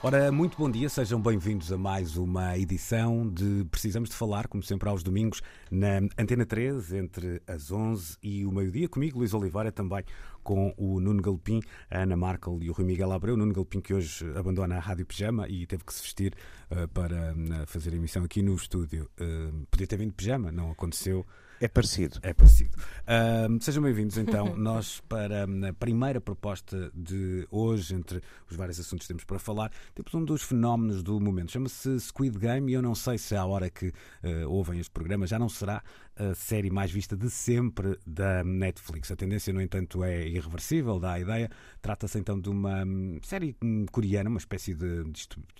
Ora, muito bom dia, sejam bem-vindos a mais uma edição de Precisamos de Falar, como sempre aos domingos, na Antena 3, entre as 11 e o meio-dia. Comigo, Luís Oliveira, também com o Nuno Galopim, a Ana Markel e o Rui Miguel Abreu. Nuno Galopim, que hoje abandona a Rádio Pijama e teve que se vestir uh, para uh, fazer a emissão aqui no estúdio. Uh, podia ter vindo de pijama, não aconteceu. É parecido. É parecido. Uh, sejam bem-vindos então, nós para a primeira proposta de hoje, entre os vários assuntos que temos para falar, temos um dos fenómenos do momento. Chama-se Squid Game e eu não sei se à hora que uh, ouvem este programa já não será a série mais vista de sempre da Netflix. A tendência, no entanto, é irreversível, dá a ideia. Trata-se então de uma hum, série hum, coreana, uma espécie de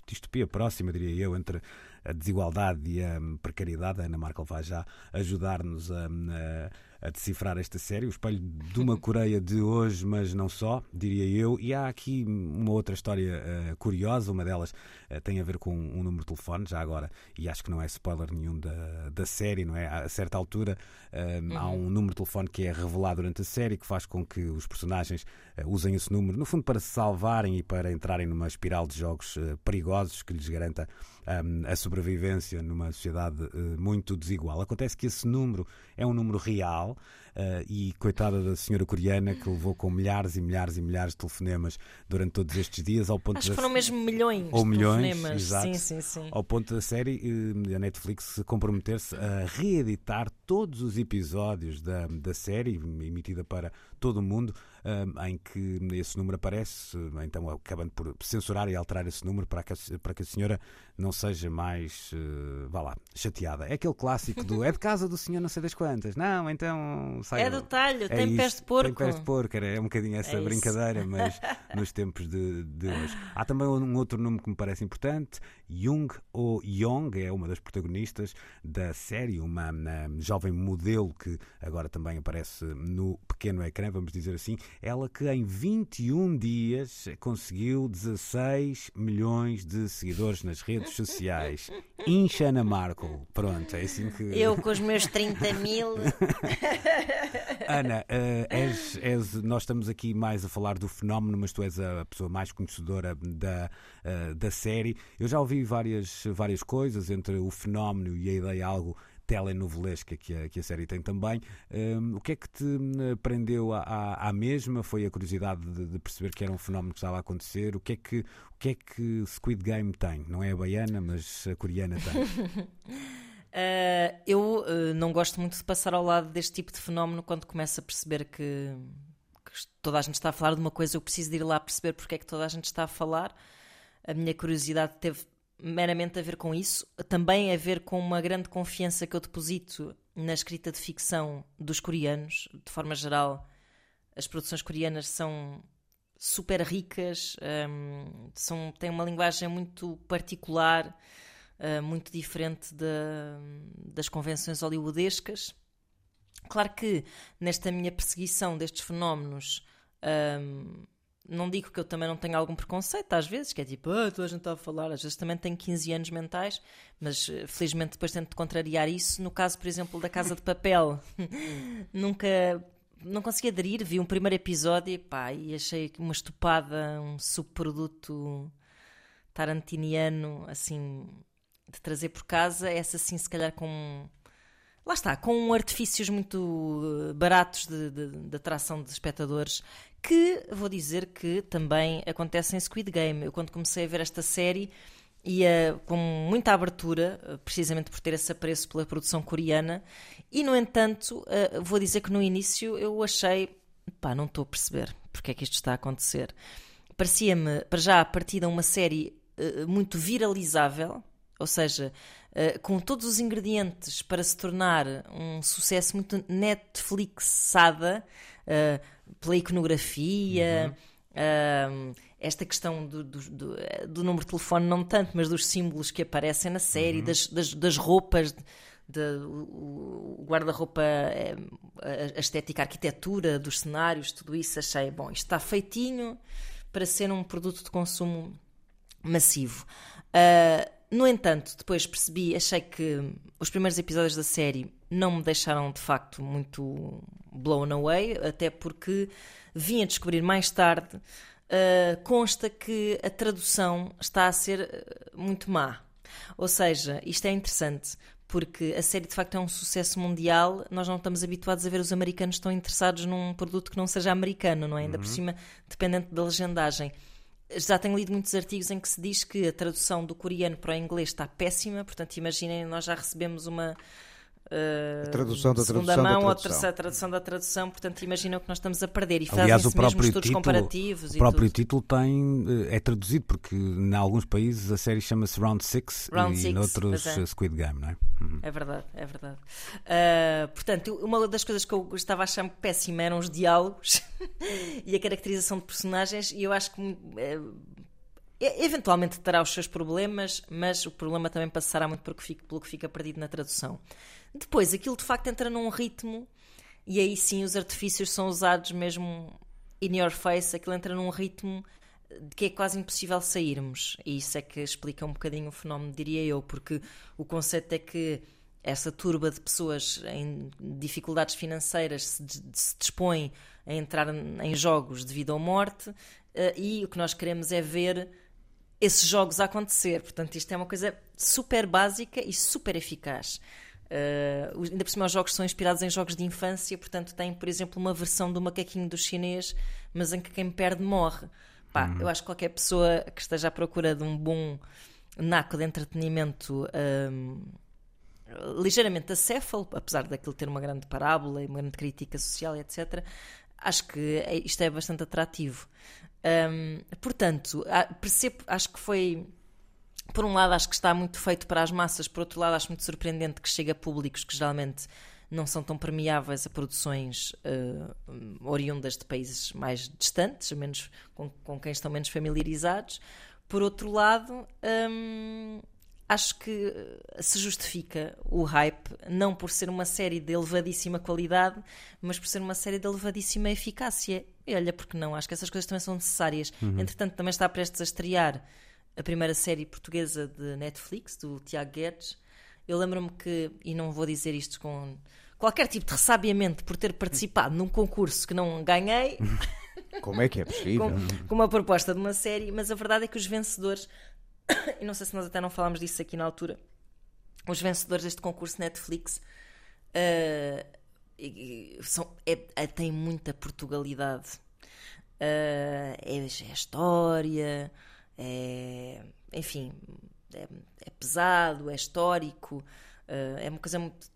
distopia próxima, diria eu, entre a desigualdade e a precariedade. A Ana Markel vai já ajudar-nos a, a a decifrar esta série, o espelho de uma Coreia de hoje, mas não só, diria eu. E há aqui uma outra história uh, curiosa, uma delas uh, tem a ver com um número de telefone, já agora, e acho que não é spoiler nenhum da, da série, não é? A certa altura uh, uhum. há um número de telefone que é revelado durante a série que faz com que os personagens usem esse número, no fundo, para se salvarem e para entrarem numa espiral de jogos perigosos que lhes garanta um, a sobrevivência numa sociedade muito desigual. Acontece que esse número é um número real uh, e coitada da senhora coreana que levou com milhares e milhares e milhares de telefonemas durante todos estes dias ao ponto Acho que foram mesmo milhões ou de milhões, telefonemas. Exato, sim, sim, sim. Ao ponto da série, uh, a Netflix comprometer-se a reeditar todos os episódios da, da série, emitida para todo o mundo, em que esse número aparece, então acabando por censurar e alterar esse número para que a, para que a senhora não seja mais, uh, vá lá, chateada. É aquele clássico do é de casa do senhor não sei das quantas. Não, então sai. É do talho, é tem isso, pés de porco. Tem pés de porco, é um bocadinho essa É isso. brincadeira, mas nos tempos de, de hoje. Há também um outro número que me parece importante, Jung ou Young, é uma das protagonistas da série, uma, uma jovem modelo que agora também aparece no pequeno ecrã, vamos dizer assim, ela que em 21 dias conseguiu 16 milhões de seguidores nas redes sociais. Inchana Markle. Pronto, é assim que. Eu com os meus 30 mil. Ana, uh, és, és, nós estamos aqui mais a falar do fenómeno, mas tu és a pessoa mais conhecedora da, uh, da série. Eu já ouvi várias, várias coisas entre o fenómeno e a ideia algo telenovelesca que a, que a série tem também. Um, o que é que te prendeu à, à, à mesma? Foi a curiosidade de, de, perceber que era um fenómeno que estava a acontecer? O que é que, o que, é que Squid Game tem? Não é a baiana, mas a coreana tem. Uh, eu uh, não gosto muito de passar ao lado deste tipo de fenómeno quando começo a perceber que, que, toda a gente está a falar de uma coisa, eu preciso de ir lá perceber porque é que toda a gente está a falar. A minha curiosidade teve meramente a ver com isso, também a ver com uma grande confiança que eu deposito na escrita de ficção dos coreanos. De forma geral, as produções coreanas são super ricas, um, são, têm uma linguagem muito particular, uh, muito diferente de, das convenções hollywoodescas. Claro que nesta minha perseguição destes fenómenos. Um, não digo que eu também não tenho algum preconceito, às vezes, que é tipo, ah, toda a gente está a falar, às vezes também tenho 15 anos mentais, mas felizmente depois tento contrariar isso. No caso, por exemplo, da Casa de Papel, nunca não consegui aderir, vi um primeiro episódio pá, e achei uma estupada, um subproduto tarantiniano, assim, de trazer por casa, essa sim, se calhar com. Lá está, com artifícios muito baratos de, de, de atração de espectadores que vou dizer que também acontece em Squid Game. Eu, quando comecei a ver esta série, ia com muita abertura, precisamente por ter esse apreço pela produção coreana, e no entanto, vou dizer que no início eu achei, pá, não estou a perceber porque é que isto está a acontecer. Parecia-me, para já, a partida uma série muito viralizável, ou seja, com todos os ingredientes para se tornar um sucesso muito Netflixada pela iconografia, Uh, esta questão do, do, do, do, número de telefone, não tanto, mas dos símbolos que aparecem na série, uhum. das, das, das, roupas, de, o guarda-roupa, eh, a estética, a arquitetura dos cenários, tudo isso, achei, bom, isto está feitinho para ser um produto de consumo massivo. Uh, no entanto, depois percebi, achei que os primeiros episódios da série não me deixaram de facto muito blown away, até porque vim a descobrir mais tarde, uh, consta que a tradução está a ser ah, muito má. Ou seja, isto é interessante, porque a série de facto é um sucesso mundial, nós não estamos habituados a ver os americanos tão interessados num produto que não seja americano, não é? Ainda uhum. por cima, dependente da legendagem. Já tenho lido muitos artigos em que se diz que a tradução do coreano para o inglês está péssima, portanto, imaginem, nós já recebemos uma Uh, a tradução da segunda tradução mão da ou a tradução da tradução, portanto imaginam que nós estamos a perder e Aliás, o próprio estudos título, comparativos. O próprio título tem, eh, é traduzido porque em alguns países a série chama-se Round 6 e em outros é. Squid Game, não é? Uhum. É verdade, é verdade. Uh, portanto, uma das coisas que eu estava a achar péssima eram os diálogos e a caracterização de personagens, e eu acho que. Uh, eventualmente terá os seus problemas, mas o problema também passará muito pelo que fica, pelo que fica perdido na tradução. Depois, aquilo de facto entra num ritmo e aí sim os artifícios são usados mesmo in your face, aquilo entra num ritmo de que é quase impossível sairmos. E isso é que explica um bocadinho o fenómeno, diria eu, porque o conceito é que essa turba de pessoas em dificuldades financeiras se, se dispõe a entrar em jogos de vida ou morte eh, e o que nós queremos é ver esses jogos a acontecer. Portanto, isto é uma coisa super básica e super eficaz. Uh, ainda por cima, os jogos são inspirados em jogos de infância, portanto, tem, por exemplo, uma versão do macaquinho do chinês, mas em que quem perde morre. Pá, uhum. Eu acho que qualquer pessoa que esteja à procura de um bom naco de entretenimento um, ligeiramente acéfalo, apesar daquilo ter uma grande parábola e uma grande crítica social, etc., acho que é, isto é bastante atrativo. Um, portanto, percebo, acho que foi por um lado, acho que está muito feito para as massas, por outro lado, acho muito surpreendente que chegue a públicos que geralmente não são tão permeáveis a produções uh, oriundas de países mais distantes, menos, com, com quem estão menos familiarizados. Por outro lado, um, acho que se justifica o hype, não por ser uma série de elevadíssima qualidade, mas por ser uma série de elevadíssima eficácia. E olha, porque não? Acho que essas coisas também são necessárias. Uhum. Entretanto, também está prestes a estrear a primeira série portuguesa de Netflix, do Tiago Guedes. Eu lembro-me que, e não vou dizer isto com qualquer tipo de ressabiamento por ter participado num concurso que não ganhei. Como é que é possível? com, com, uma proposta de uma série, mas a verdade é que os vencedores, e não sei se nós até não falámos disso aqui na altura, os vencedores deste concurso Netflix uh, são, é, é, têm muita Portugalidade. Uh, é, é história, é, enfim, é, é, pesado, é histórico, uh, é uma coisa muito,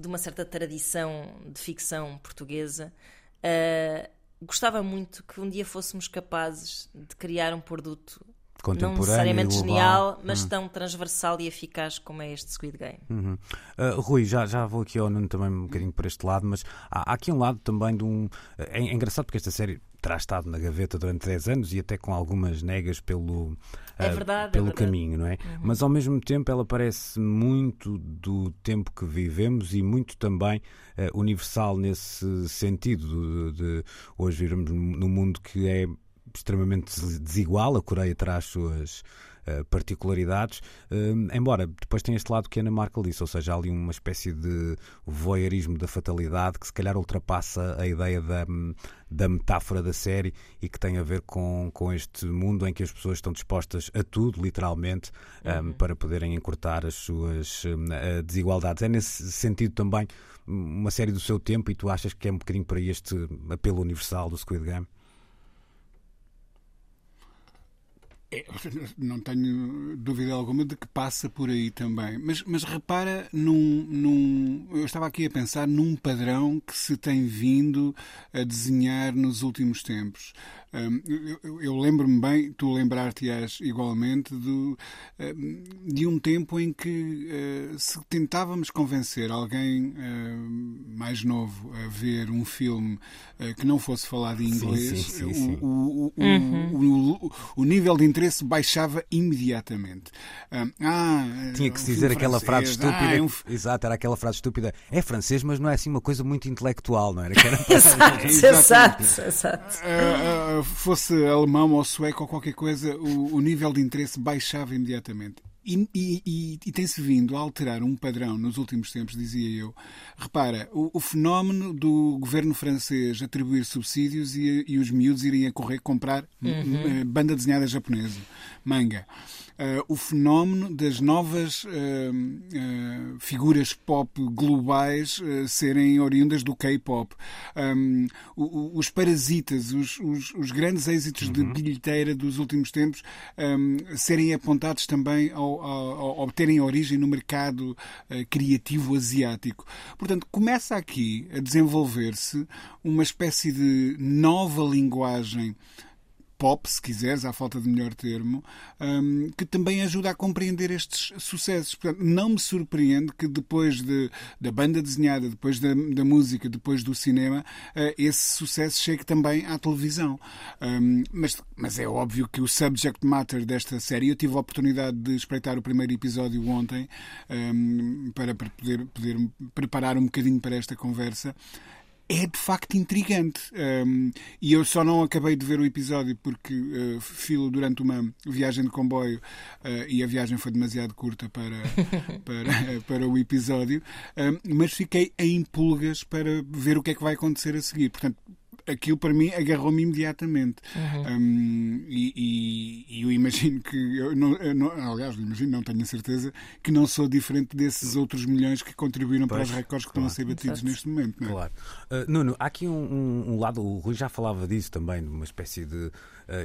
de uma certa tradição de ficção portuguesa. Uh, gostava muito que um dia fôssemos capazes de criar um produto não necessariamente genial, mas hum. tão transversal e eficaz como é este Squid Game. Uhum. Uh, Rui, já, já vou aqui ao Nuno também um bocadinho por este lado, mas há, há aqui um lado também de um. É, é, engraçado porque esta série terá estado na gaveta durante 10 anos e até com algumas negas pelo, é verdade, uh, pelo é verdade. caminho, não é? Uhum. Mas ao mesmo tempo ela parece muito do tempo que vivemos e muito também uh, universal nesse sentido de, de hoje vivemos num mundo que é extremamente desigual, a Coreia terá as suas particularidades, uh, embora depois tenha este lado que a Ana Markel disse, ou seja, há ali uma espécie de voyeurismo da fatalidade que se calhar ultrapassa a ideia da, da metáfora da série e que tem a ver com, com este mundo em que as pessoas estão dispostas a tudo, literalmente, um, uhum. para poderem encurtar as suas uh, desigualdades. É nesse sentido também uma série do seu tempo e tu achas que é um bocadinho para este apelo universal do Squid Game? É, não tenho dúvida alguma de que passa por aí também. Mas, mas repara num, num. Eu estava aqui a pensar num padrão que se tem vindo a desenhar nos últimos tempos. Um, eu, eu lembro-me bem, tu lembrar-te-ás igualmente, do, um, de um tempo em que uh, se tentávamos convencer alguém uh, mais novo a ver um filme uh, que não fosse falado em inglês, sim, sim, sim, o, o, o, o, nível de interesse baixava imediatamente. Um, ah, Tinha que um se dizer aquela frase francês, estúpida. ah, é um Exato, era aquela frase estúpida. É francês, mas não é assim uma coisa muito intelectual, não era? Que era- Exato, exato, exato. Fosse alemão ou sueco ou qualquer coisa, o, o nível de interesse baixava imediatamente. E, e- e- tem-se vindo a alterar um padrão nos últimos tempos, dizia eu. Repara, o, o fenómeno do governo francês atribuir subsídios e, e os miúdos irem a correr comprar eh, banda desenhada japonesa, manga. Uh, o fenómeno das novas uh, uh, figuras pop globais serem oriundas do K-pop. Um, os parasitas, os, os- os grandes êxitos de bilheteira dos últimos tempos um, serem apontados também ao, ao, ao- terem origem no mercado criativo asiático. Portanto, começa aqui a desenvolver-se uma espécie de nova linguagem pop, se quiseres, à falta de melhor termo, hum, que também ajuda a compreender estes sucessos. Portanto, não me surpreende que depois de- da banda desenhada, depois da, da música, depois do cinema, eh, esse sucesso chegue também à televisão. Hum, mas, mas é óbvio que o subject matter desta série, eu tive a oportunidade de espreitar o primeiro episódio ontem hum, para, para poder, poder preparar um bocadinho para esta conversa é de facto intrigante. Um, e eu só não acabei de ver o episódio porque uh, filo durante uma viagem de comboio uh, e a viagem foi demasiado curta para, para, para o episódio, um, mas fiquei em pulgas para ver o que é que vai acontecer a seguir. Portanto, aquilo para mim agarrou-me imediatamente. Um, e, e- eu imagino que, eu não, eu não- aliás, imagino, não tenho a certeza, que não sou diferente desses outros milhões que contribuíram para os Pois, recordes que estão a ser batidos Exato. neste momento. Não é? Claro. Uh, Nuno, há aqui um, um- um lado, o Rui já falava disso também, de uma espécie de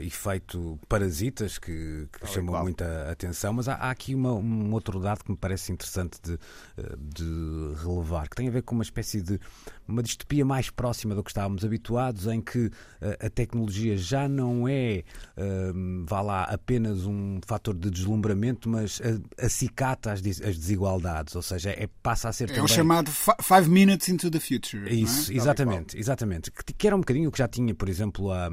efeito parasitas que, que chamou muita atenção, mas há, há aqui uma- um outro dado que me parece interessante de, uh, de relevar, que tem a ver com uma espécie de uma distopia mais próxima do que estávamos habituados, em que uh, a tecnologia já não é, um, vá lá, apenas um fator de deslumbramento, mas acicata as, des- as desigualdades, ou seja, é, passa a ser É também... o chamado fi- Five Minutes into the Future. é? Isso, exatamente, exatamente. Que, que era um bocadinho o que já tinha, por exemplo, a.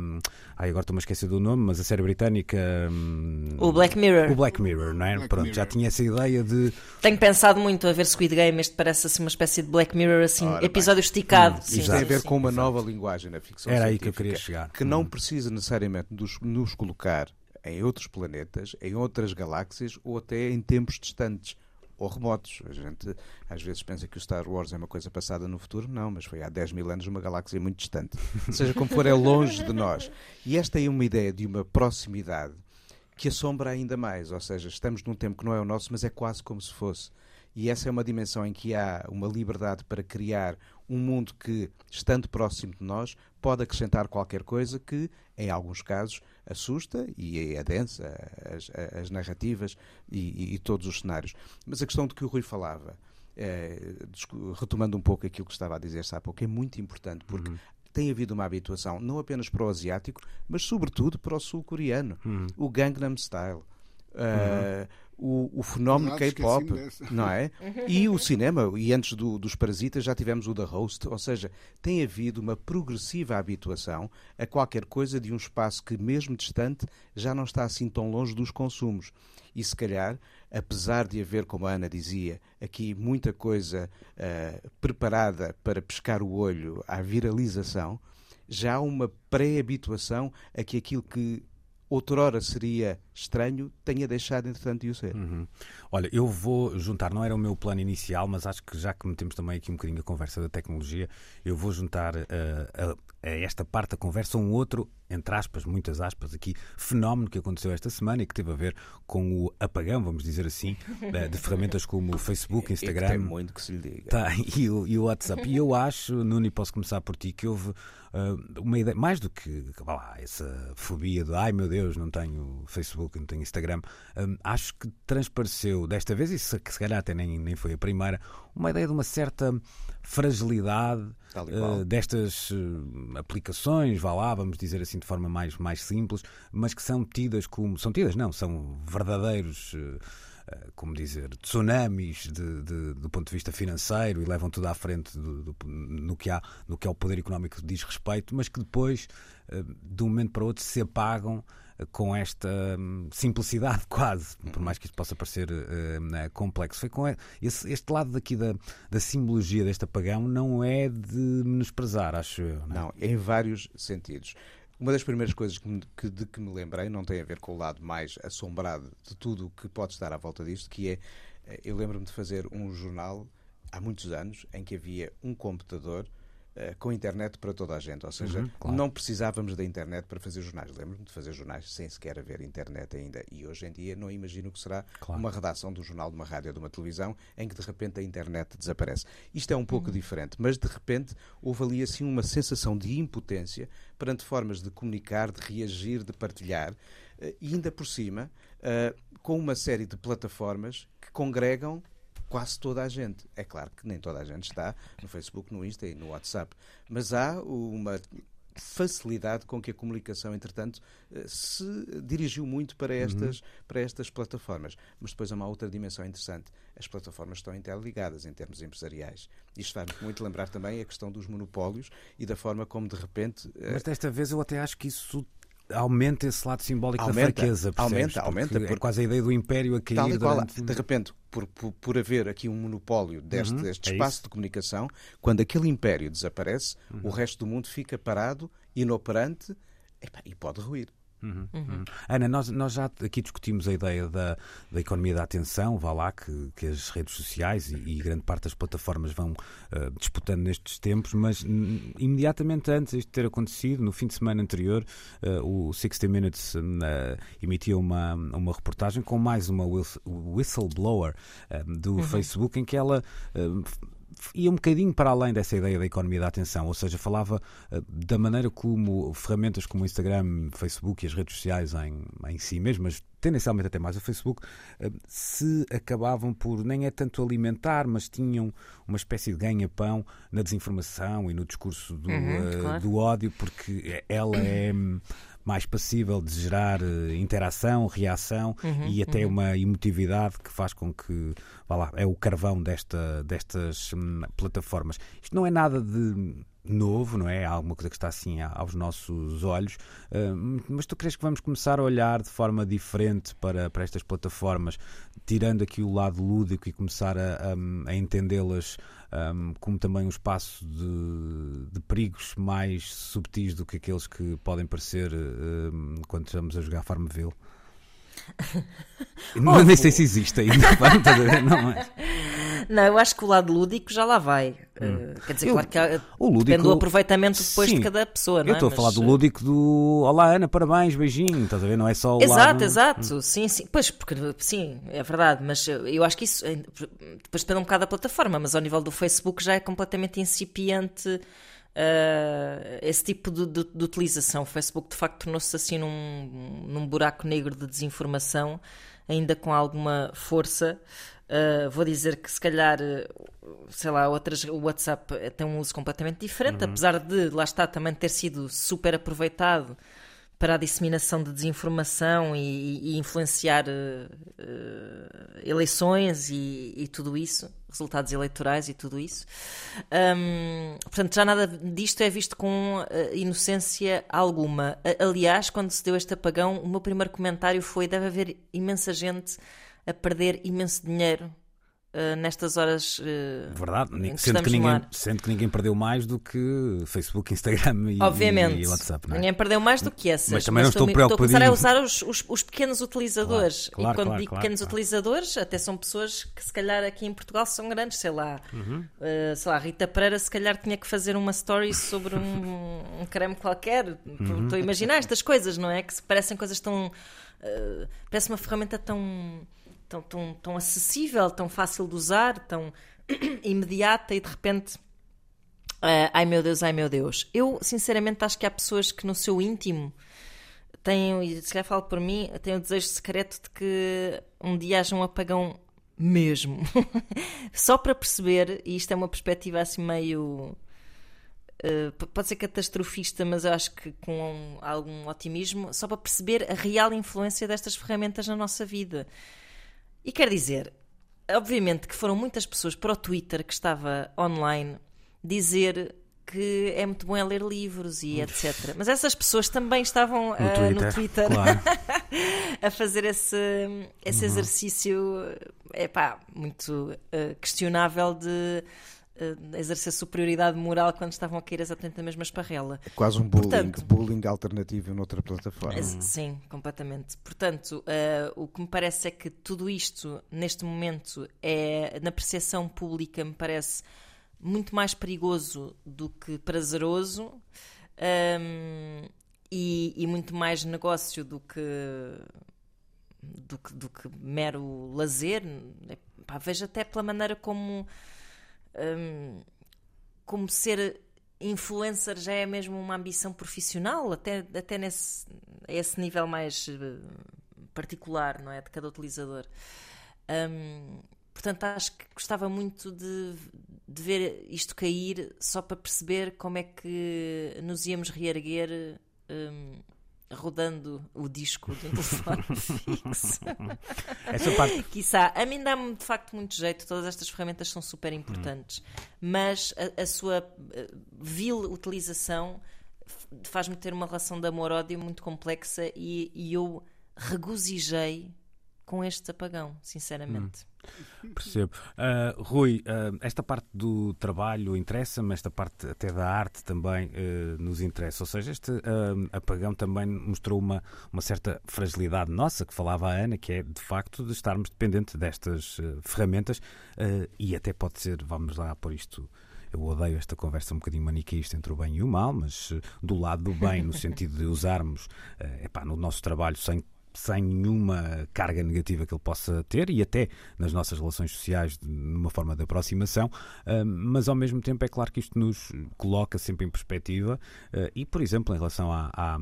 Ai, agora estou-me a esquecer do nome, mas a série britânica. hum, O Black Mirror. O Black Mirror, não é? Black Pronto, Mirror. já tinha essa ideia de. Tenho pensado muito a ver Squid Game, este parece assim uma espécie de Black Mirror, assim, Ora bem. episódio esticado. Hum, sim, exato. Tem a ver sim. com uma nova linguagem na ficção Era aí que eu queria chegar. que não precisa necessariamente nos, nos colocar em outros planetas, em outras galáxias ou até em tempos distantes ou remotos. A gente às vezes pensa que o Star Wars é uma coisa passada no futuro. Não, mas foi há 10 mil anos numa galáxia muito distante. Seja como for, é longe de nós. E esta é uma ideia de uma proximidade que assombra ainda mais. Ou seja, estamos num tempo que não é o nosso, mas é quase como se fosse. E essa é uma dimensão em que há uma liberdade para criar um mundo que, estando próximo de nós, pode acrescentar qualquer coisa que, em alguns casos, assusta e adensa as, as narrativas e, e- e todos os cenários. Mas a questão de que o Rui falava, descu- retomando um pouco aquilo que estava a dizer-se há pouco, é muito importante porque tem havido uma habituação não apenas para o asiático, mas sobretudo para o sul-coreano. O Gangnam Style. eh, o, o fenómeno K-pop, não é? E o cinema, e antes do- dos Parasitas já tivemos o The Host, ou seja, tem havido uma progressiva habituação a qualquer coisa de um espaço que, mesmo distante, já não está assim tão longe dos consumos. E se calhar, apesar de haver, como a Ana dizia, aqui muita coisa eh, preparada para pescar o olho à viralização, já há uma pré-habituação a que aquilo que outrora seria estranho tenha deixado, entretanto, de o ser. Uhum. Olha, eu vou juntar, não era o meu plano inicial, mas acho que já que metemos também aqui um bocadinho a conversa da tecnologia, eu vou juntar uh, a, a esta parte da conversa um outro, entre aspas, muitas aspas aqui, fenómeno que aconteceu esta semana e que teve a ver com o apagão, vamos dizer assim, de, ferramentas como o Facebook, que tem Instagram. muito que se lhe diga. Tá, e, o, e o WhatsApp. E eu acho, Nuno, e posso começar por ti, que houve uh, uma ideia, mais do que lá, essa fobia de ai meu Deus, não tenho Facebook, não tenho Instagram. Hum, acho que transpareceu desta vez, e se, se calhar até nem, nem foi a primeira, uma ideia de uma certa fragilidade uh, destas uh, aplicações, vá lá, vamos dizer assim de forma mais, mais simples, mas que são tidas como. São tidas, não, são verdadeiros. Uh, como dizer, tsunamis de, de, do ponto de vista financeiro e levam tudo à frente do, do, no, que há, no que é o poder económico diz respeito, mas que depois, de um momento para o outro, se apagam com esta hum, simplicidade quase, por mais que isto possa parecer uh, complexo. Foi com esse, este lado daqui da, da simbologia deste apagão não é de menosprezar, acho eu. Não, é? não em vários sentidos. Uma das primeiras coisas que, me, que, de que me lembrei não tem a ver com o lado mais assombrado de tudo o que pode estar à volta disto, que é, eh, eu lembro-me de fazer um jornal há muitos anos em que havia um computador com internet para toda a gente. Ou seja, uhum, claro. não precisávamos da internet para fazer jornais. Lembro-me de fazer jornais sem sequer haver internet ainda. E hoje em dia não imagino que será claro. uma redação de um jornal, de uma rádio, de uma televisão, em que de repente a internet desaparece. Isto é um pouco uhum. diferente, mas de repente houve ali assim uma sensação de impotência perante formas de comunicar, de reagir, de partilhar, eh, e ainda por cima, eh, com uma série de plataformas que congregam quase toda a gente. É claro que nem toda a gente está no Facebook, no Insta e no WhatsApp, mas há uma facilidade com que a comunicação, entretanto, eh, se dirigiu muito para uhum. estas, uhum. para estas plataformas. Mas depois há uma outra dimensão interessante. As plataformas estão interligadas em termos empresariais. Isto faz muito lembrar também a questão dos monopólios e da forma como, de repente. Eh, mas desta vez eu até acho que isso aumenta esse lado simbólico aumenta, da fraqueza. Percebes? Aumenta, aumenta. Porque é quase a ideia do império a cair. Tal e qual, durante... de repente, por, por, por, haver aqui um monopólio deste, uhum, deste é espaço de comunicação, quando aquele império desaparece, uhum. o resto do mundo fica parado, inoperante e pode ruir. Uhum, uhum. Ana, nós, nós já aqui discutimos a ideia da, da economia da atenção, vá lá, que, que as redes sociais e, e grande parte das plataformas vão uh, disputando nestes tempos, mas imediatamente antes de ter acontecido, no fim de semana anterior, uh, o 60 Minutes uh, emitia uma, uma reportagem com mais uma whistleblower do uhum. Facebook, em que ela ia um bocadinho para além dessa ideia da economia da atenção, ou seja, falava uh, da maneira como ferramentas como o Instagram, Facebook e as redes sociais em, em si mesmas, tendencialmente até mais o Facebook, uh, se acabavam por nem é tanto alimentar, mas tinham uma espécie de ganha-pão na desinformação e no discurso do, uhum, uh, claro. do ódio, porque ela é mais passível de gerar uh, interação, reação uhum, e até uhum. uma emotividade que faz com que, vá lá, é o carvão desta, destas hum, plataformas. Isto não é nada de novo, não é? Alguma coisa que está assim aos nossos olhos, uh, mas tu crees que vamos começar a olhar de forma diferente para, para estas plataformas, tirando aqui o lado lúdico e começar a, a, a entendê-las um, como também um espaço de, de, perigos mais subtis do que aqueles que podem parecer um, quando estamos a jogar Farmville? não, nem sei se existe ainda. não, é? não, eu acho que o lado lúdico já lá vai. Hum. Uh, quer dizer, eu, claro que há, o lúdico, depende do aproveitamento depois sim, de cada pessoa. Eu estou é? a falar do lúdico do Olá Ana, parabéns, beijinho. Estás a ver? Não é só o Exato, lado... exato. Hum. Sim, sim. Pois, porque sim, é verdade. Mas eu acho que isso depois depende um bocado da plataforma. Mas ao nível do Facebook já é completamente incipiente uh, esse tipo de, de, de, utilização. O Facebook de facto tornou-se assim num, num buraco negro de desinformação, ainda com alguma força. Uh, vou dizer que se calhar, sei lá, outras, o WhatsApp tem um uso completamente diferente, uhum. apesar de lá está também ter sido super aproveitado para a disseminação de desinformação e, e influenciar uh, eleições e, e, tudo isso, resultados eleitorais e tudo isso. Um, portanto, já nada disto é visto com uh, inocência alguma. aliás, quando se deu este apagão, o meu primeiro comentário foi: deve haver imensa gente a perder imenso dinheiro Uh, nestas horas. Uh, Verdade, sendo que, ninguém, sendo que ninguém perdeu mais do que Facebook, Instagram e, Obviamente, e WhatsApp. É? Ninguém perdeu mais do que essas. Mas também mas não estou preocupado. Estou a começar a usar os, os, os pequenos utilizadores. Claro, claro, e quando claro, digo pequenos utilizadores, até são pessoas que se calhar aqui em Portugal são grandes, sei lá. Uhum. Uh, sei lá, Rita Pereira se calhar tinha que fazer uma story sobre um, um creme qualquer. Uhum. Estou a imaginar estas coisas, não é? Que parecem coisas tão. parece uma ferramenta tão tão, tão, tão acessível, tão fácil de usar, tão imediata e de repente. Uh, ai meu Deus, ai meu Deus. Eu sinceramente acho que há pessoas que no seu íntimo tenho, e se calhar falo por mim, tenho o desejo secreto de que um dia haja um apagão mesmo. Só para perceber, e isto é uma perspectiva assim meio. Uh, pode ser catastrofista, mas eu acho que com um, algum otimismo, só para perceber a real influência destas ferramentas na nossa vida. E quer dizer, obviamente que foram muitas pessoas para o Twitter que estava online dizer que é muito bom é ler livros e etc. Mas essas pessoas também estavam no uh, Twitter, no Twitter claro. a fazer esse, esse uhum. exercício epá, muito uh, questionável de uh, exercer superioridade moral quando estavam a cair exatamente na mesma esparrela. É quase um bullying, Portanto, bullying alternativo noutra plataforma. Sim, completamente. Portanto, o que me parece é que tudo isto, neste momento, é na percepção pública, me parece muito mais perigoso do que prazeroso um, e, e, muito mais negócio do que, do que, do que mero lazer. Pá, vejo até pela maneira como, um, como ser influencer já é mesmo uma ambição profissional, até, até nesse esse nível mais eh, particular, não é? De cada utilizador. Um, Portanto, acho que gostava muito de, de ver isto cair só para perceber como é que nos íamos reerguer um, rodando o disco do telefone fixo. Essa parte. Quiçá, a mim dá-me de facto muito jeito, todas estas ferramentas são super importantes, hum. mas a, a sua uh, vil utilização faz-me ter uma relação de amor-ódio muito complexa e, e eu regozijei com este apagão, sinceramente. Hum, percebo. Uh, Rui, uh, esta parte do trabalho interessa-me, esta parte até da arte também uh, nos interessa. Ou seja, este apagão também mostrou uma, uma certa fragilidade nossa, que falava a Ana, que é de facto de estarmos dependentes destas ferramentas e até pode ser, vamos lá por isto eu odeio esta conversa um bocadinho maniqueísta entre o bem e o mal, mas do lado do bem, no sentido de usarmos uh, epá, no nosso trabalho sem sem nenhuma carga negativa que ele possa ter e até nas nossas relações sociais numa forma de aproximação, ah, mas ao mesmo tempo é claro que isto nos coloca sempre em perspectiva ah, e, por exemplo, em relação à, à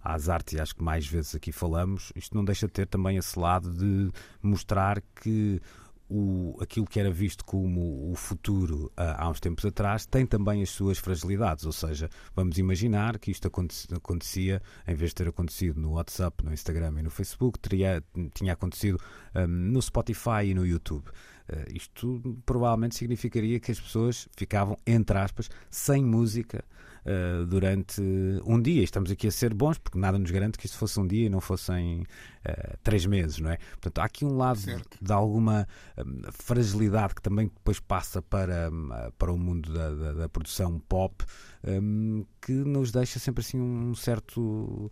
às artes, acho que mais vezes aqui falamos, isto não deixa de ter também esse lado de mostrar que o, aquilo que era visto como o futuro uh, há uns tempos atrás tem também as suas fragilidades. Ou seja, vamos imaginar que isto acontecia, em vez de ter acontecido no WhatsApp, no Instagram e no Facebook, teria, tinha acontecido um, no Spotify e no YouTube. Uh, isto provavelmente significaria que as pessoas ficavam, entre aspas, sem música uh, durante um dia. Estamos aqui a ser bons, porque nada nos garante que isto fosse um dia e não fossem uh, três meses, não é? Portanto, há aqui um lado de, de, alguma um, fragilidade que também depois passa para, um, para o mundo da, da, da produção pop, um, que nos deixa sempre assim um certo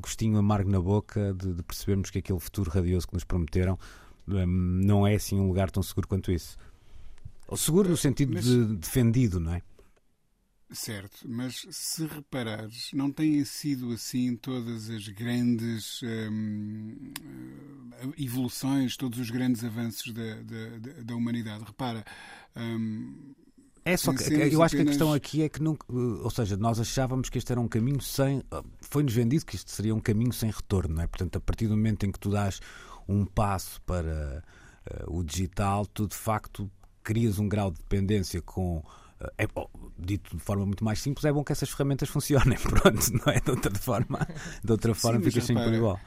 gostinho amargo na boca de, de, percebermos que aquele futuro radioso que nos prometeram não é assim um lugar tão seguro quanto isso. Ou seguro no sentido Mas... de defendido, não é? Certo, mas se reparares, não têm sido assim todas as grandes hum, evoluções, todos os grandes avanços da, da, da humanidade. Repara. Hum, é só que eu acho que a questão aqui é que nunca, ou seja, nós achávamos que este era um caminho sem. Foi-nos vendido que isto seria um caminho sem retorno, não é? Portanto, a partir do momento em que tu dás um passo para uh, o digital, tu de facto crias um grau de dependência com é, dito de forma muito mais simples, é bom que essas ferramentas funcionem, pronto, não é? De outra forma, de outra forma Sim, fica sempre igual.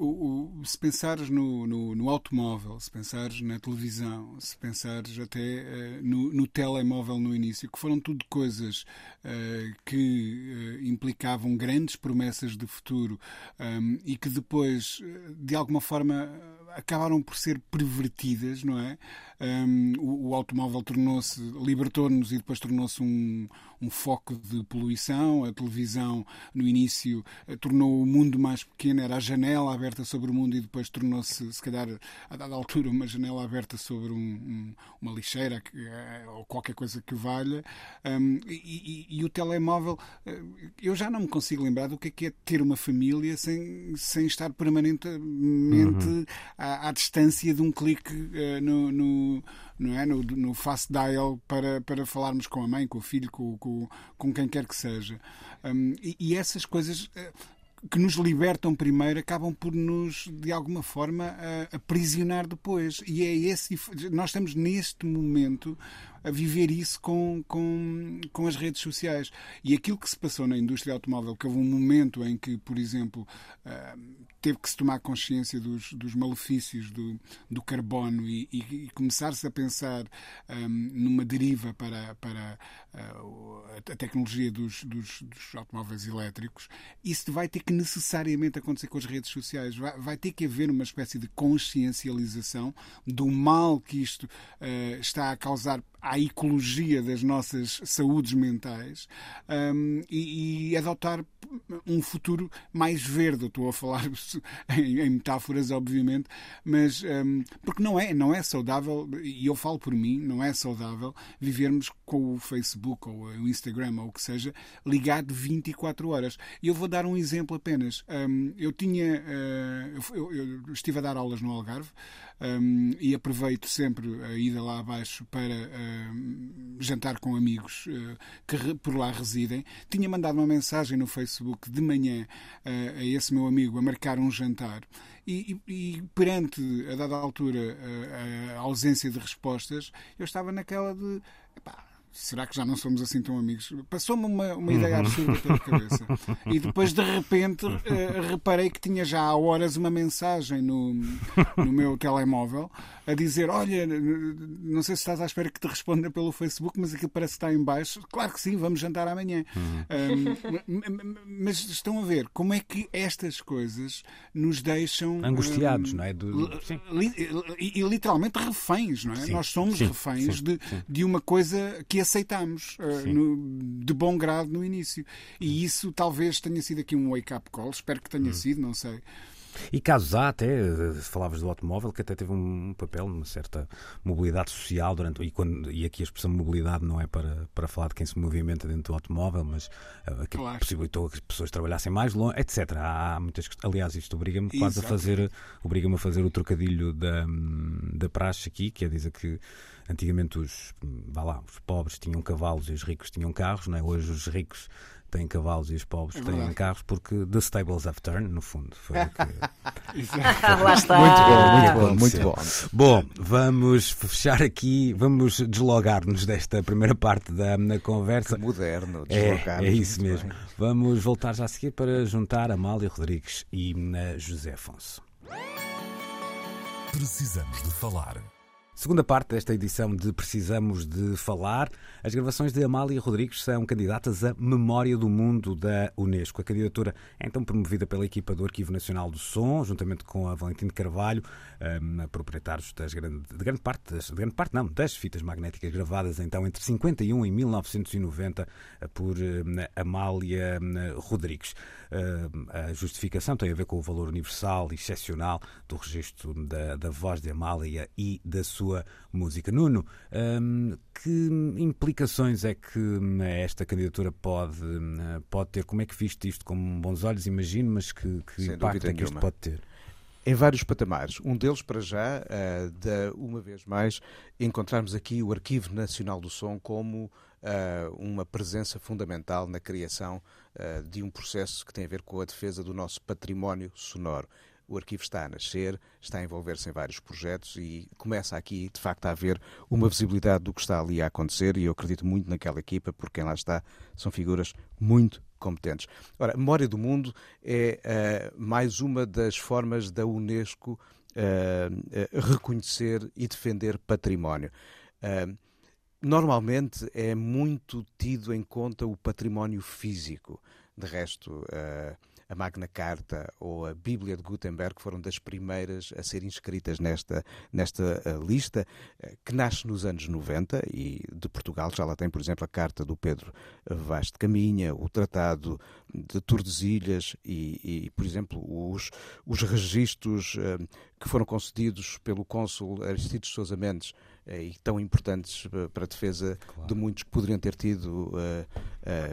O, o, se pensares no, no, no, automóvel, se pensares na televisão, se pensares até uh, no, no, telemóvel no início, que foram tudo coisas uh, que uh, implicavam grandes promessas de futuro um, e que depois, de alguma forma, acabaram por ser pervertidas, não é? Um, o, o, automóvel tornou-se, libertou-nos e depois tornou-se um, um, foco de poluição. A televisão, no início, eh, tornou o mundo mais pequeno, era a janela aberta sobre o mundo e depois tornou-se, se calhar, a dada altura, uma janela aberta sobre um, uma lixeira eh, ou qualquer coisa que valha. E, e, e, o telemóvel, eh, eu já não me consigo lembrar do que é, que é ter uma família sem, sem estar permanentemente uhum. à, à, distância de um clique no, no no, é? no, no face dial para, para falarmos com a mãe, com o filho, com, com, com quem quer que seja. Um, e, e, essas coisas. Eh, que nos libertam primeiro acabam por nos, de alguma forma, aprisionar depois. E é esse. Nós estamos neste momento a viver isso com, com, com as redes sociais. E aquilo que se passou na indústria automóvel, que houve um momento em que, por exemplo, teve que se tomar consciência dos, dos malefícios do, do carbono e, e, e começar-se a pensar um, numa deriva para, para uh, a tecnologia dos, dos, dos, automóveis elétricos, isso vai ter que necessariamente acontecer com as redes sociais. Vai, vai ter que haver uma espécie de consciencialização do mal que isto uh, está a causar à ecologia das nossas saúdes mentais um, e, e, adotar um futuro mais verde. Estou a falar em, em metáforas, obviamente, mas um, porque não é, não é saudável, e eu falo por mim, não é saudável vivermos com o Facebook ou o Instagram ou o que seja ligado 24 horas. Eu vou dar um exemplo apenas. Um, eu tinha, uh, eu, eu estive a dar aulas no Algarve um, e aproveito sempre a ida lá abaixo para uh, jantar com amigos uh, que por lá residem. Tinha mandado uma mensagem no Facebook de manhã uh, a esse meu amigo a marcar um jantar e, e, e perante, a dada altura, a, a, ausência de respostas, eu estava naquela de. Epá, será que já não somos assim tão amigos? Passou-me uma, uma ideia uhum. absurda pela cabeça. E depois, de repente, uh, reparei que tinha já há horas uma mensagem no, no meu telemóvel a dizer: Olha, não sei se estás à espera que te responda pelo Facebook, mas aquilo parece que está em baixo. Claro que sim, vamos jantar amanhã. Uhum. Um, mas estão a ver como é que estas coisas nos deixam angustiados, um, não é? Do... Li, e, e, literalmente reféns, não é? Sim, Nós somos sim, reféns sim, de, de uma coisa que aceitamos uh, no, de bom grado no início. E isso talvez tenha sido aqui um wake-up call, espero que tenha hum. sido, não sei. E casos há até, eh, falavas do automóvel, que até teve um papel, uma certa mobilidade social durante. E, quando, e aqui a expressão mobilidade não é para, para falar de quem se movimenta dentro do automóvel, mas uh, que claro. possibilitou que as pessoas trabalhassem mais longe, etc. Há muitas Aliás, isto obriga-me quase a fazer, obriga a fazer o trocadilho da, da praxe aqui, que é dizer que antigamente os, vá lá, os pobres tinham cavalos e os ricos tinham carros, não é? hoje os ricos têm cavalos e os pobres é têm carros, porque the stables have turned, no fundo. Foi o que... Lá está. Muito bom, muito bom, muito bom. Bom, vamos fechar aqui, vamos deslogar-nos desta primeira parte da na conversa. Que moderno, deslogar. É, é isso mesmo. Bem. Vamos voltar já a seguir para juntar Amália Rodrigues e eh, José Afonso. Precisamos de falar. Segunda parte desta edição de Precisamos de Falar, as gravações de Amália Rodrigues são candidatas à Memória do Mundo da Unesco. A candidatura é então promovida pela equipa do Arquivo Nacional do Som, juntamente com a Valentim de Carvalho, um, proprietários das grande, de grande parte, das, de grande parte não, das fitas magnéticas gravadas então entre 51 e 1990 eh, por um, Amália um, Rodrigues. A justificação tem a ver com o valor universal e excepcional do registro da, da voz de Amália e da sua música. Nuno, hum, que implicações é que hum, esta candidatura pode, hum, pode ter? Como é que viste isto com bons olhos, imagino, mas que, que impacto é que isto pode ter? Em vários patamares. Um deles, para já, uh, de uma vez mais, encontrarmos aqui o Arquivo Nacional do Som como uma presença fundamental na criação uh, de um processo que tem a ver com a defesa do nosso património sonoro o arquivo está a nascer, está a envolver-se em vários projetos e começa aqui, de facto, a haver uma visibilidade do que está ali a acontecer e eu acredito muito naquela equipa, porque quem lá está são figuras muito competentes. Ora, Memória do Mundo é uh, mais uma das formas da Unesco uh, uh, reconhecer e defender património. Normalmente é muito tido em conta o património físico. De resto, a Magna Carta ou a Bíblia de Gutenberg foram das primeiras a ser inscritas nesta, nesta eh, lista, eh, que nasce nos anos 90 e de Portugal já lá tem, por exemplo, a Carta do Pedro Vaz de Caminha, o Tratado de Tordesilhas e, e por exemplo, os, os registros que foram concedidos pelo cônsul Aristides Sousa Mendes eh, e tão importantes eh, para a defesa claro. de muitos que poderiam ter tido uh,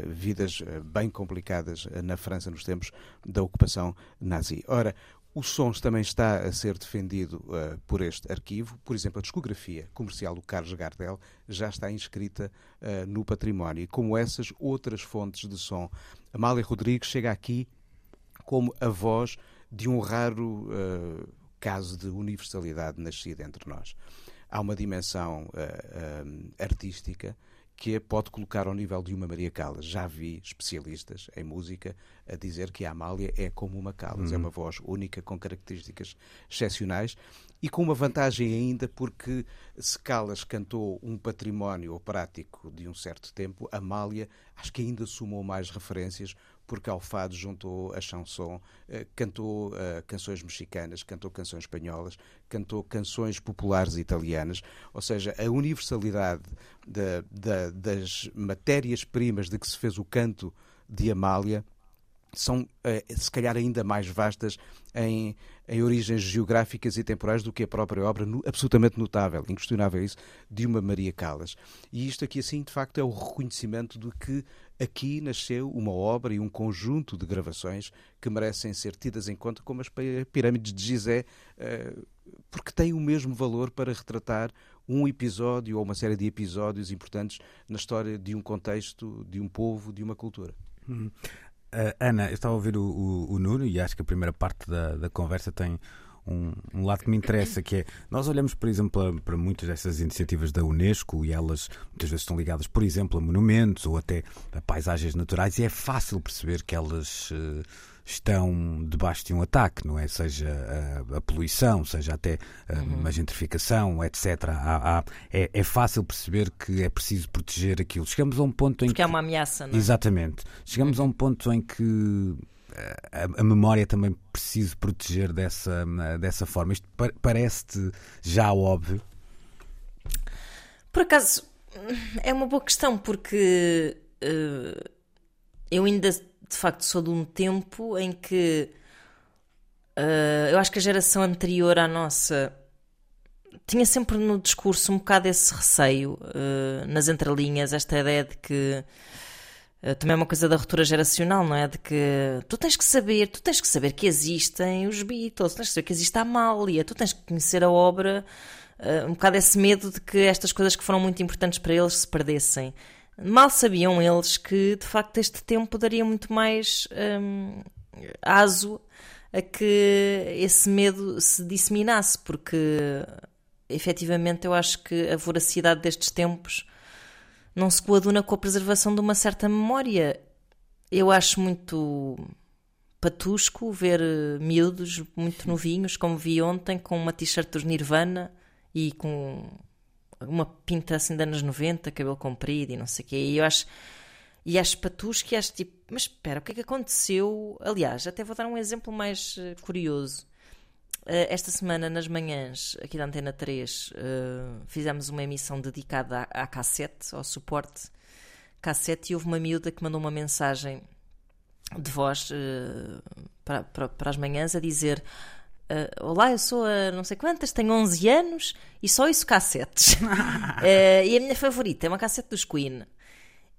vidas bem complicadas na França nos tempos da ocupação nazi. Ora, o Sons também está a ser defendido uh, por este arquivo. Por exemplo, a discografia comercial do Carlos Gardel já está inscrita uh, no património. E como essas outras fontes de som. Amália Rodrigues chega aqui como a voz de um raro uh, caso de universalidade nascida entre nós. Há uma dimensão uh, artística que a pode colocar ao nível de uma Maria Callas. Já vi especialistas em música a dizer que a Amália é como uma Callas, é uhum. é uma voz única com características excepcionais e com uma vantagem ainda porque se Callas cantou um património operático de um certo tempo, Amália acho que ainda somou mais referências porque ao fado juntou a chanson, eh, cantou uh, canções mexicanas, cantou canções espanholas, cantou canções populares italianas, ou seja, a universalidade de, de, das matérias-primas de que se fez o canto de Amália são, eh, se calhar, ainda mais vastas em, em, origens geográficas e temporais do que a própria obra, absolutamente notável, inquestionável isso, de uma Maria Callas. E isto aqui, assim, de facto, é o reconhecimento de que aqui nasceu uma obra e um conjunto de gravações que merecem ser tidas em conta como as pirâmides de Gizé, eh, porque têm o mesmo valor para retratar um episódio ou uma série de episódios importantes na história de um contexto, de um povo, de uma cultura. Hum. Uh, Ana, eu estava a ouvir o, o, o, Nuno e acho que a primeira parte da, da conversa tem um, um, lado que me interessa, que é nós olhamos, por exemplo, para, para, muitas dessas iniciativas da Unesco e elas muitas vezes estão ligadas, por exemplo, a monumentos ou até a paisagens naturais e é fácil perceber que elas. Uh, estão debaixo de um ataque, não é? Seja a, a poluição, seja até a, uhum. a gentrificação, etc. Há, há, é, é, fácil perceber que é preciso proteger aquilo. Chegamos a um ponto em Porque que. é uma ameaça, não é? Exatamente. Chegamos uhum. a um ponto em que. A, a, memória também preciso proteger dessa, dessa forma. Isto parece-te já óbvio? Por acaso, é uma boa questão, porque uh, eu ainda de facto sou de um tempo em que uh, eu acho que a geração anterior à nossa tinha sempre no discurso um bocado esse receio, uh, nas entrelinhas, esta ideia de que também é uma coisa da ruptura geracional, não é? De que tu tens que saber, tu tens que saber que existem os Beatles, tu tens que saber que existe a Amália, tu tens que conhecer a obra, uh, um bocado esse medo de que estas coisas que foram muito importantes para eles se perdessem. Mal sabiam eles que, de facto, este tempo daria muito mais hum, aso a que esse medo se disseminasse, porque efetivamente eu acho que a voracidade destes tempos não se coaduna com a preservação de uma certa memória. Eu acho muito patusco ver miúdos muito novinhos, como vi ontem, com uma t-shirt dos Nirvana e com uma pinta assim de anos 90, cabelo comprido e não sei o quê. E eu acho. E acho patusco e acho tipo, mas espera, o que é que aconteceu? Aliás, até vou dar um exemplo mais uh, curioso. Uh, esta semana, nas manhãs, aqui da Antena 3, uh, eh, fizemos uma emissão dedicada à, à cassete, ao suporte cassete, e houve uma miúda que mandou uma mensagem de voz para, para, para as manhãs a dizer Uh, olá, eu sou a não sei quantas, tenho 11 anos e só isso cassetes. uh, e a minha favorita é uma cassete dos Queen.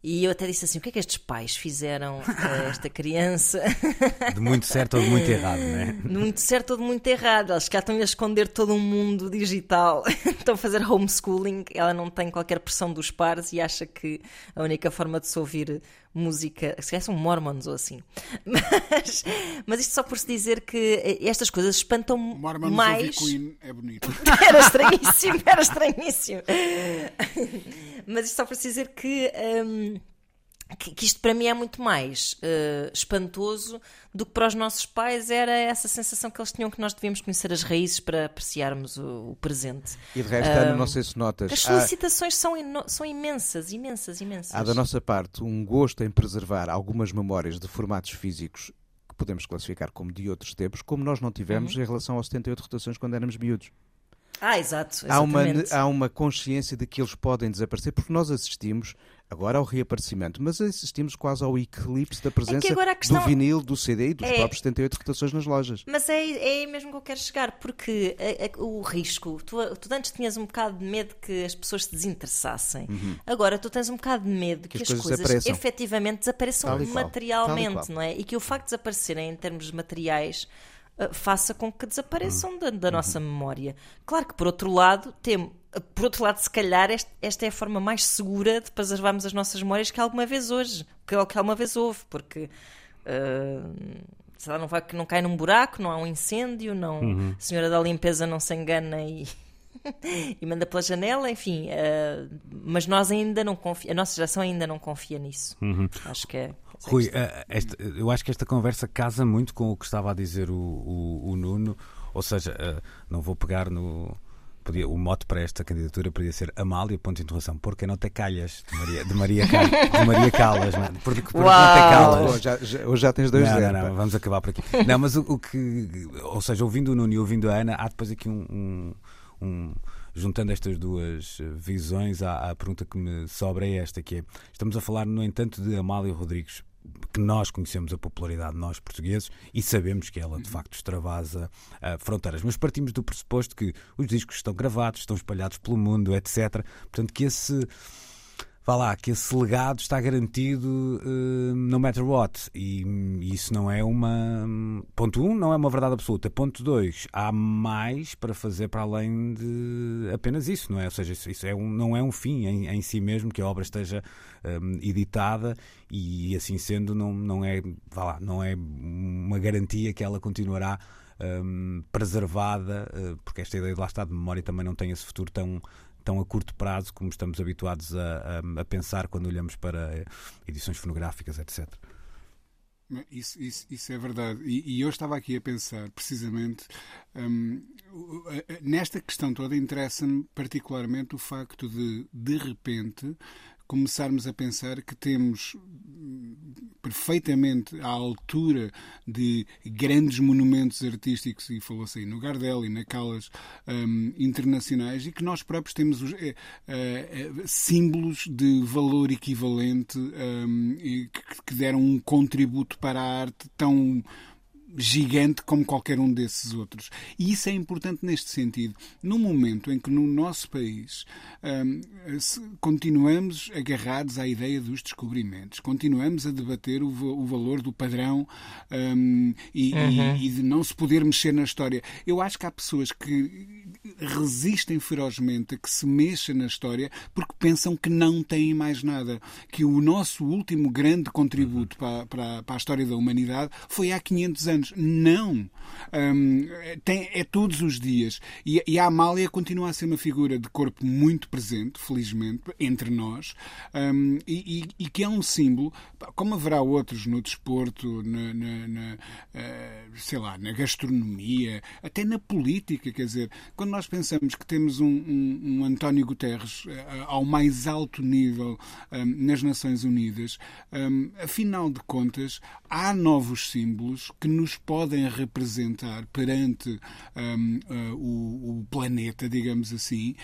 E eu até disse assim: o que é que estes pais fizeram a esta criança? De muito certo ou de muito errado, não é? De muito certo ou de muito errado. Eles cá estão a esconder todo um mundo digital. Estão a fazer homeschooling. Ela não tem qualquer pressão dos pares e acha que a única forma de se ouvir música. Se calhar são mormons ou assim. Mas, mas isto só por se dizer que estas coisas espantam mormons mais. Queen é bonito. Era estranhíssimo, era estranhíssimo. Mas isto só para dizer que. Um, que, que, isto para mim é muito mais uh, espantoso do que para os nossos pais era essa sensação que eles tinham que nós devíamos conhecer as raízes para apreciarmos o, o presente. E de resto, Ana, não sei se notas. As solicitações há... são, são imensas, imensas, imensas. Há da nossa parte um gosto em preservar algumas memórias de formatos físicos que podemos classificar como de outros tempos, como nós não tivemos uhum. em relação aos 78 rotações quando éramos miúdos. Ah, exato. Há uma, há uma consciência de que eles podem desaparecer, porque nós assistimos agora ao reaparecimento, mas assistimos quase ao eclipse da presença é questão... do vinil, do CD e dos é... próprios 78 rotações nas lojas. Mas é, é aí mesmo que eu quero chegar, porque a, a, o risco, tu, tu antes tinhas um bocado de medo que as pessoas se desinteressassem, uhum. agora tu tens um bocado de medo que, que as, as, coisas, coisas efetivamente desapareçam materialmente, não é? E que o facto de desaparecerem em termos materiais uh, faça com que desapareçam uhum. da, da, nossa uhum. memória. Claro que por outro lado, temos por outro lado, se calhar este, esta é a forma mais segura de preservarmos as nossas memórias que alguma vez hoje, que, que alguma vez houve, porque uh, sei lá, não, vai, não cai num buraco, não há um incêndio, não, Uhum. a senhora da limpeza não se engana e, e manda pela janela, enfim. eh, mas nós ainda não confia, a nossa geração ainda não confia nisso. Acho que é. Rui, eh, esta- eu acho que esta conversa casa muito com o que estava a dizer o, o- o Nuno, ou seja, eh, não vou pegar no. podia- o mote para esta candidatura podia ser Amália, ponto de interrogação, porque não te calhas, de Maria, de Maria, de Maria Calas, não é? porque, porque não te calas. Hoje já, já- hoje já tens dois Não, zero. não, não, vamos acabar por aqui. Não, mas o, o que. Ou seja, ouvindo o Nuno e ouvindo a Ana, há depois aqui um. um- um- juntando estas duas visões, a pergunta que me sobra é esta: que é, estamos a falar, no entanto, de Amália Rodrigues. Que nós conhecemos a popularidade, nós portugueses, e sabemos que ela de facto extravasa ah, fronteiras. Mas partimos do pressuposto que os discos estão gravados, estão espalhados pelo mundo, etc. Portanto, que esse vá que esse legado está garantido eh, no matter what. E hum, isso não é uma. Ponto 1, um, não é uma verdade absoluta. Ponto 2, há mais para fazer para além de apenas isso, não é? Ou seja, isso, isso é um, não é um fim em, em si mesmo que a obra esteja hum, editada e assim sendo, não, não, é, vá lá, não é uma garantia que ela continuará. hum, preservada, eh, porque esta ideia de lá está de memória também não tem esse futuro tão, tão a curto prazo como estamos habituados a, a- a pensar quando olhamos para edições fonográficas, etc. Isso, isso, isso é verdade. E, e eu estava aqui a pensar, precisamente, hum, nesta questão toda, interessa-me particularmente o facto de, de repente, começarmos a pensar que temos perfeitamente à altura de grandes monumentos artísticos, e falou-se aí no Gardel e na Calas hum, internacionais, e que nós próprios temos os, eh, eh, símbolos de valor equivalente e que, que deram um contributo para a arte tão gigante como qualquer um desses outros. E isso é importante neste sentido. No momento em que no nosso país hum, continuamos agarrados à ideia dos descobrimentos, continuamos a debater o, o valor do padrão hum, e, e- e de não se poder mexer na história. Eu acho que há pessoas que resistem ferozmente a que se mexa na história porque pensam que não têm mais nada. Que o nosso último grande contributo para, para, para a história da humanidade foi há 500 anos. Não. Hum, tem, é todos os dias. E, e a Amália continua a ser uma figura de corpo muito presente, felizmente, entre nós, hum, e, e- e que é um símbolo, como haverá outros no desporto, na, na- na, eh, sei lá, na gastronomia, até na política, quer dizer, quando nós pensamos que temos um, um- um António Guterres eh, ao mais alto nível hum, nas Nações Unidas, hum, afinal de contas, há novos símbolos que nos podem representar perante eh, o, o planeta, digamos assim,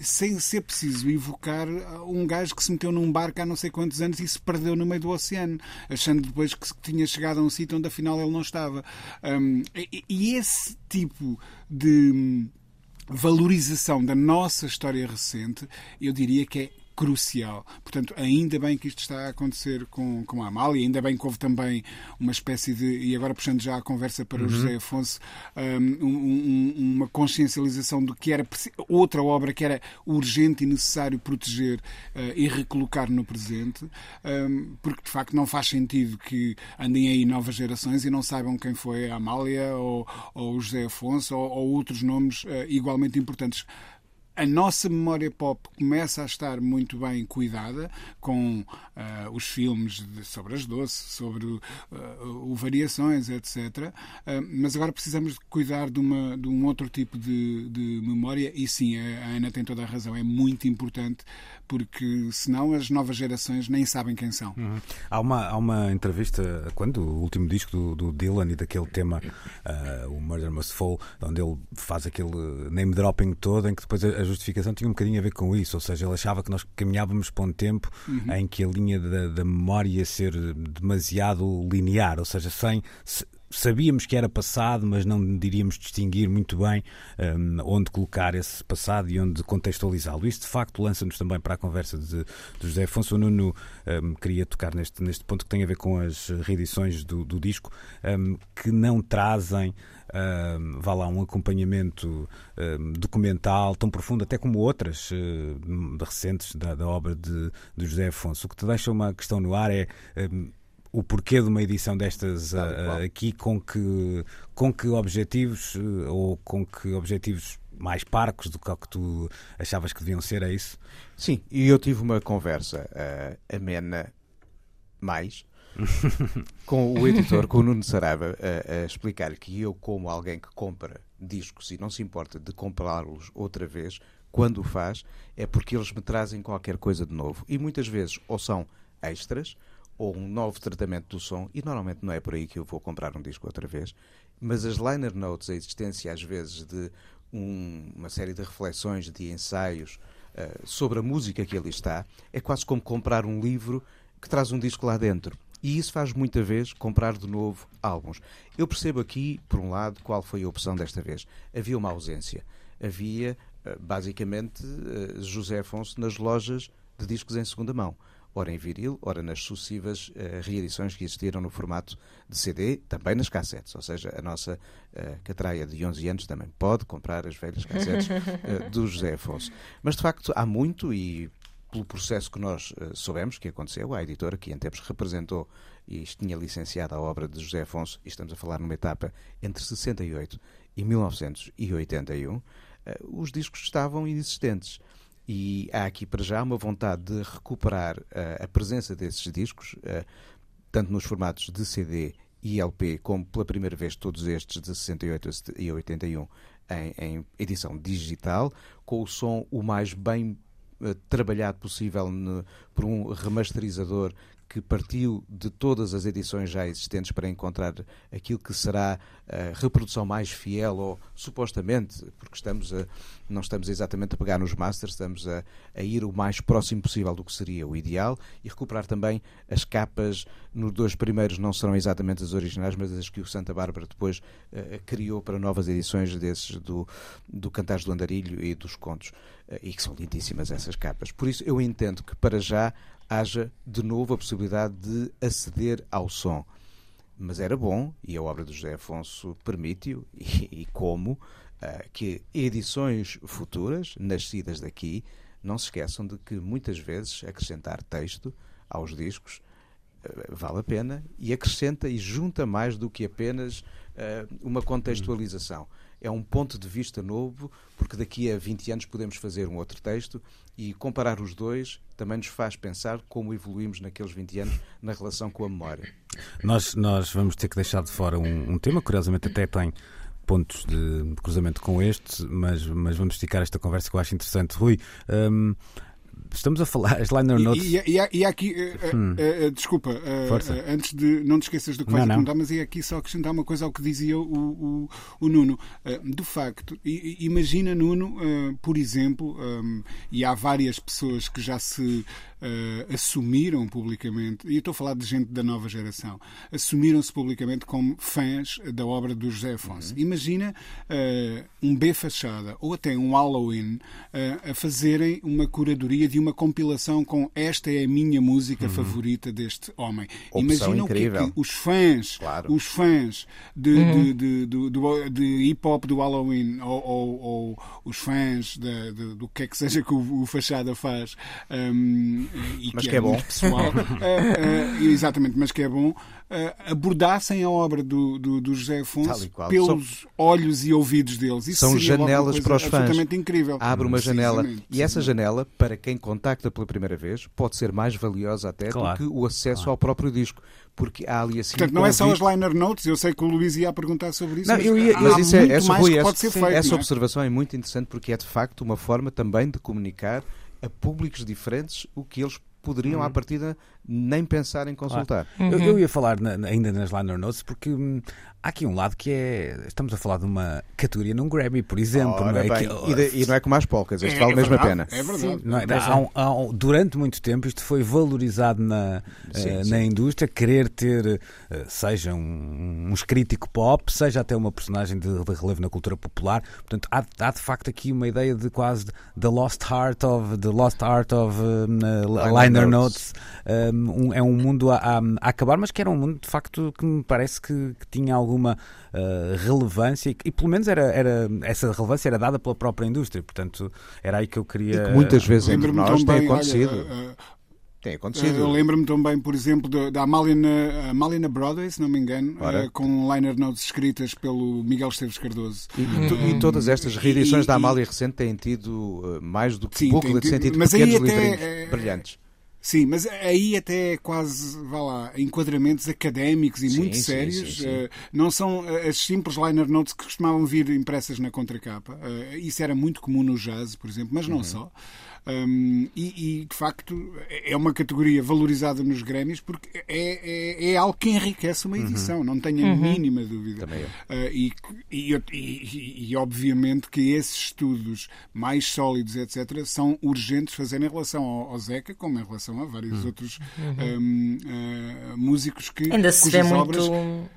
sem ser preciso evocar um gajo que se meteu num barco há não sei quantos anos e se perdeu no meio do oceano, achando depois que tinha chegado a um sítio onde afinal ele não estava. E esse tipo de hum, valorização da nossa história recente, eu diria que é crucial. Portanto, ainda bem que isto está a acontecer com, com a Amália, ainda bem que houve também uma espécie de, e agora puxando já a conversa para o José Afonso, um, um, um, uma consciencialização do que era outra obra que era urgente e necessário proteger uh, e recolocar no presente, um, porque de facto não faz sentido que andem aí novas gerações e não saibam quem foi a Amália ou, ou o José Afonso ou, ou outros nomes uh, igualmente importantes a nossa memória pop começa a estar muito bem cuidada com uh, os filmes de, sobre as doces, sobre uh, o Variações, etc. Uh, mas agora precisamos de cuidar de, uma, de um outro tipo de, de, memória e sim, a Ana tem toda a razão, é muito importante porque senão as novas gerações nem sabem quem são. Uhum. Há, uma, há uma entrevista, quando o último disco do, do Dylan e daquele tema, o Murder Must Fall, onde ele faz aquele name dropping todo, em que depois a, justificação tinha um bocadinho a ver com isso, ou seja, ele achava que nós caminhávamos para um tempo uhum. em que a linha da, da memória ia ser demasiado linear, ou seja, sem. Se, sabíamos que era passado, mas não diríamos distinguir muito bem um, onde colocar esse passado e onde contextualizá-lo. Isto, de facto, lança-nos também para a conversa de, de José Afonso. O Nuno um, queria tocar neste, neste ponto que tem a ver com as reedições do, do disco, um, que não trazem. Um, vá lá, um acompanhamento um, documental tão profundo, até como outras uh, recentes da, da obra de, de, José Afonso. O que te deixa uma questão no ar é um, o porquê de uma edição destas uh, aqui, com que, com que objetivos ou com que objetivos mais parcos do que o que tu achavas que deviam ser, é isso? Sim, e eu tive uma conversa uh, amena mais com o editor, com o Nuno Sarava, a, a explicar que eu, como alguém que compra discos e não se importa de comprá-los outra vez, quando o faz, é porque eles me trazem qualquer coisa de novo. E muitas vezes ou são extras, ou um novo tratamento do som, e normalmente não é por aí que eu vou comprar um disco outra vez, mas as liner notes, a existência às vezes de um, uma série de reflexões, de ensaios uh, sobre a música que ali está, é quase como comprar um livro que traz um disco lá dentro. E isso faz muita vez comprar de novo álbuns. Eu percebo aqui, por um lado, qual foi a opção desta vez. Havia uma ausência. Havia, eh, basicamente, eh, José Afonso nas lojas de discos em segunda mão. Ora em viril, ora nas sucessivas uh, reedições que existiram no formato de CD, também nas cassetes. Ou seja, a nossa uh, catraia de 11 anos também pode comprar as velhas cassetes uh, do José Afonso. Mas, de facto, há muito e pelo processo que nós uh, soubemos que aconteceu, a editora que em tempos representou e tinha licenciado a obra de José Afonso, e estamos a falar numa etapa entre 68 e 1981, uh, eh, os discos estavam inexistentes. E há aqui para já uma vontade de recuperar uh, a presença desses discos, tanto nos formatos de CD e LP, como pela primeira vez todos estes de 68 e 81 em, em edição digital, com o som o mais bem eh, trabalhado possível no, por um remasterizador que partiu de todas as edições já existentes para encontrar aquilo que será a reprodução mais fiel, ou supostamente, porque estamos a, não estamos exatamente a pegar nos masters, estamos a, a, ir o mais próximo possível do que seria o ideal e recuperar também as capas. Nos dois primeiros não serão exatamente as originais, mas as que o Santa Bárbara depois uh, criou para novas edições desses do, do Cantares do Andarilho e dos Contos. Uh, e que são lindíssimas essas capas. Por isso eu entendo que para já haja de novo a possibilidade de aceder ao som. Mas era bom, e a obra do José Afonso permite-o, e, e, como, uh, que edições futuras, nascidas daqui, não se esqueçam de que muitas vezes acrescentar texto aos discos uh, vale a pena e acrescenta e junta mais do que apenas uh, uma contextualização é um ponto de vista novo, porque daqui a 20 anos podemos fazer um outro texto e comparar os dois também nos faz pensar como evoluímos naqueles 20 anos na relação com a memória. Nós, nós vamos ter que deixar de fora um, um tema, curiosamente até tem pontos de cruzamento com este, mas, mas vamos esticar esta conversa que eu acho interessante. Rui, um, estamos a falar, as liner notes. E, e, e, há aqui, uh, uh, uh, desculpa, antes de. Não te esqueças do que vais perguntar, mas é aqui só acrescentar uma coisa ao que dizia o, o, o Nuno. de facto, imagina, Nuno, por exemplo, um, e há várias pessoas que já se uh, assumiram publicamente, e eu estou a falar de gente da nova geração, assumiram-se publicamente como fãs da obra do José Afonso. Uhum. Imagina uh, um B Fachada ou até um Halloween uh, a fazerem uma curadoria de uma compilação com esta é a minha música uhum. favorita deste homem. Imagina o que, é que os fãs, claro. os fãs de, uhum. de, de, de, de hip hop do Halloween ou, ou, ou os fãs de, do que é que seja que o, o Fachada faz. Um, e mas que, que é, é bom. pessoal, uh, uh, exatamente, mas que é bom, uh, abordassem a obra do, do, do José Afonso pelos são, olhos e ouvidos deles. Isso são janelas para os fãs. Absolutamente incrível. Abre uma janela. E essa janela, para quem contacta pela primeira vez, pode ser mais valiosa até claro. do que o acesso claro. ao próprio disco porque há ali assim. Portanto, não é só as liner notes, eu sei que o Luís ia perguntar sobre isso. Não, mas, eu ia, mas isso é, essa, Rui, essa, feito, essa é? observação é muito interessante porque é de facto uma forma também de comunicar a públicos diferentes o que eles poderiam, uhum. à partida, nem pensar em consultar. Uhum. Eu, eu, ia falar na, ainda nas liner notes porque hum, há aqui um lado que é. Estamos a falar de uma categoria num Grammy, por exemplo. não é? Que, e, de, e, não é como as polcas, isto é, vale é mesmo a pena. É verdade. Sim, é? há um, há um, durante muito tempo isto foi valorizado na, sim, uh, sim. na indústria, querer ter, uh, seja um, um crítico pop, seja até uma personagem de, de relevo na cultura popular. Portanto, há, há, de facto aqui uma ideia de quase The Lost Heart of the Lost Art of uh, Liner, Liner Notes. Um, é um mundo a, a, a, acabar, mas que era um mundo de facto que me parece que, que tinha alguma uh, relevância e, e, pelo menos era, era, essa relevância era dada pela própria indústria, portanto era aí que eu queria. E que muitas vezes entre nós tem acontecido. Olha, uh, Tem acontecido. Eu lembro-me também, por exemplo, da, Amália, na, Amália na Broadway, se não me engano, Ora. eh, com liner notes escritas pelo Miguel Esteves Cardoso. E, e to- e todas estas reedições da Amália recente têm tido mais do que Sim, booklet, tem têm tido- tido mas pequenos livrinhos eh, brilhantes. Sim, mas aí até quase, vá lá, enquadramentos académicos e Sim, muito sim, sérios. sim, sim. eh, não são eh, as simples liner notes que costumavam vir impressas na contracapa. Eh, isso era muito comum no jazz, por exemplo, mas não Uhum. só. Um, e, e, de facto é uma categoria valorizada nos Grêmios porque é, é, é algo que enriquece uma edição, não tenho a mínima dúvida. Uhum. Também eu. Uh, e, e, e- e, obviamente que esses estudos mais sólidos, etc., são urgentes fazer em relação ao, ao Zeca, como em relação a vários outros um, uh, músicos que Ainda se vê cujas muito. obras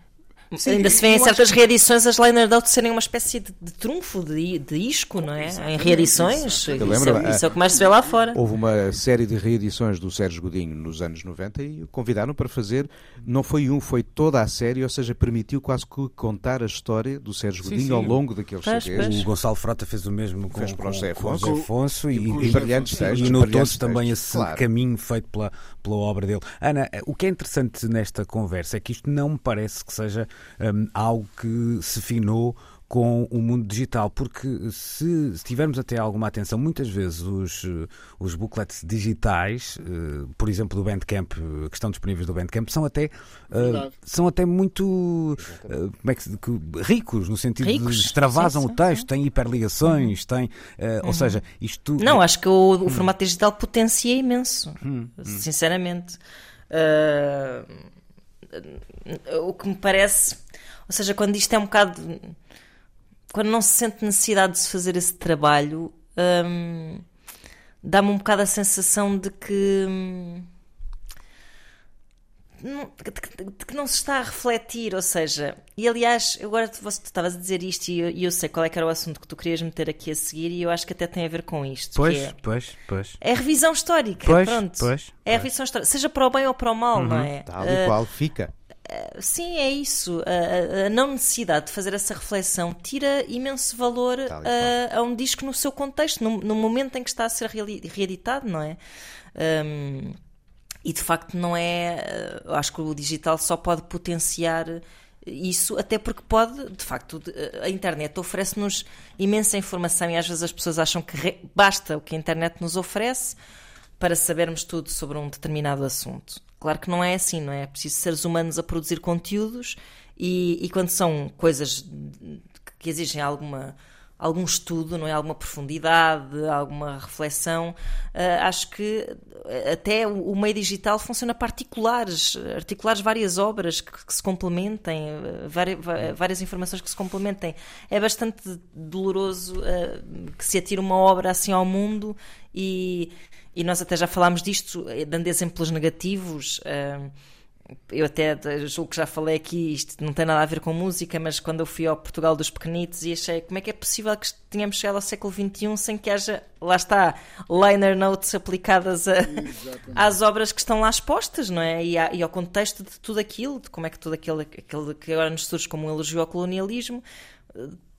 Sim, Ainda se vê em acho certas que- reedições as liner notes serem uma espécie de, de trunfo, de, de isco, não é? Em reedições. Isso, Eu lembro, é, isso é o que mais se vê lá fora. Houve uma série de reedições do Sérgio Godinho nos anos 90 e o convidaram para fazer, não foi um, foi toda a série, ou seja, permitiu quase que contar a história do Sérgio Sim, Godinho sim. ao longo daqueles CDs. O Gonçalo Frota fez o mesmo com, Fez para o com- José com o Afonso. José Afonso e, e- José brilhantes textos, e notou-se também esse claro. caminho feito pela, pela obra dele. Ana, o que é interessante nesta conversa é que isto não me parece que seja hum, algo que se finou com o mundo digital, porque se, se tivermos até alguma atenção, muitas vezes os, eh, os booklets digitais, eh, por exemplo, do Bandcamp, eh, que estão disponíveis do Bandcamp, são até, Verdade. são até muito eh, como é que, se- que- ricos, no sentido Ricos, de extravasam sim, o sim, texto, têm hiperligações, têm, eh, ou seja, isto Não, acho que o, o formato digital potencia imenso, Hum, sinceramente. Ah, o que me parece, ou seja, quando isto é um bocado. Quando não se sente necessidade de se fazer esse trabalho, hum, dá-me um bocado a sensação de que. hum, que- de que não se está a refletir, ou seja, e aliás, agora tu, estavas a dizer isto e eu, e eu sei qual é que era o assunto que tu querias meter aqui a seguir e eu acho que até tem a ver com isto. que Pois, é, pois, pois. é a revisão histórica, Pois, pronto. pois, é pois. revisão histórica, seja para o bem ou para o mal, não é? Tal e Ah, qual fica. Sim, é isso. A, a- a não necessidade de fazer essa reflexão tira imenso valor a, a um disco no seu contexto, no, no momento em que está a ser reeditado, não é? Hum, e de facto não é. eh, Eu acho que o digital só pode potenciar isso, até porque pode, de facto, de- a internet oferece-nos imensa informação e às vezes as pessoas acham que basta o que a internet nos oferece para sabermos tudo sobre um determinado assunto. Claro que não é assim, não é? É preciso seres humanos a produzir conteúdos e, e quando são coisas que exigem alguma algum estudo, não é? Alguma profundidade, alguma reflexão. ah, acho que eh, até o, meio digital funciona para articulares, várias obras que, que se complementem, eh, va- várias, informações que se complementem. É bastante doloroso ah, que se atire uma obra assim ao mundo e, e nós até já falámos disto, dando exemplos negativos. ah, eu até julgo que já falei aqui, isto não tem nada a ver com música, mas quando eu fui ao Portugal dos Pequenitos e achei como é que é possível que tenhamos chegado ao século XXI sem que haja, lá está, liner notes aplicadas a- às obras que estão lá expostas, não é? E, à- e ao contexto de tudo aquilo, de como é que tudo aquilo, aquilo que agora nos surge como um elogio ao colonialismo,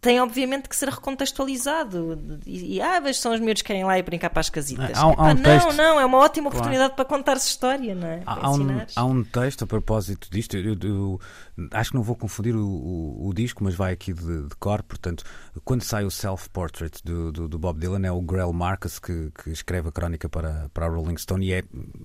tem obviamente que ser recontextualizado. E, e ah, vejo são os miúdos que querem lá e brincar para as casitas. Há um- há um não, texto- não, é uma ótima oportunidade para contar-se história, não é? Há, há um, há um texto a propósito disto, eu, eu- eu acho que não vou confundir o, o- o disco, mas vai aqui de, de cor. Portanto, quando sai o Self-Portrait do, do, do Bob Dylan, é o Grell Marcus que, que escreve a crónica para, para a Rolling Stone e é,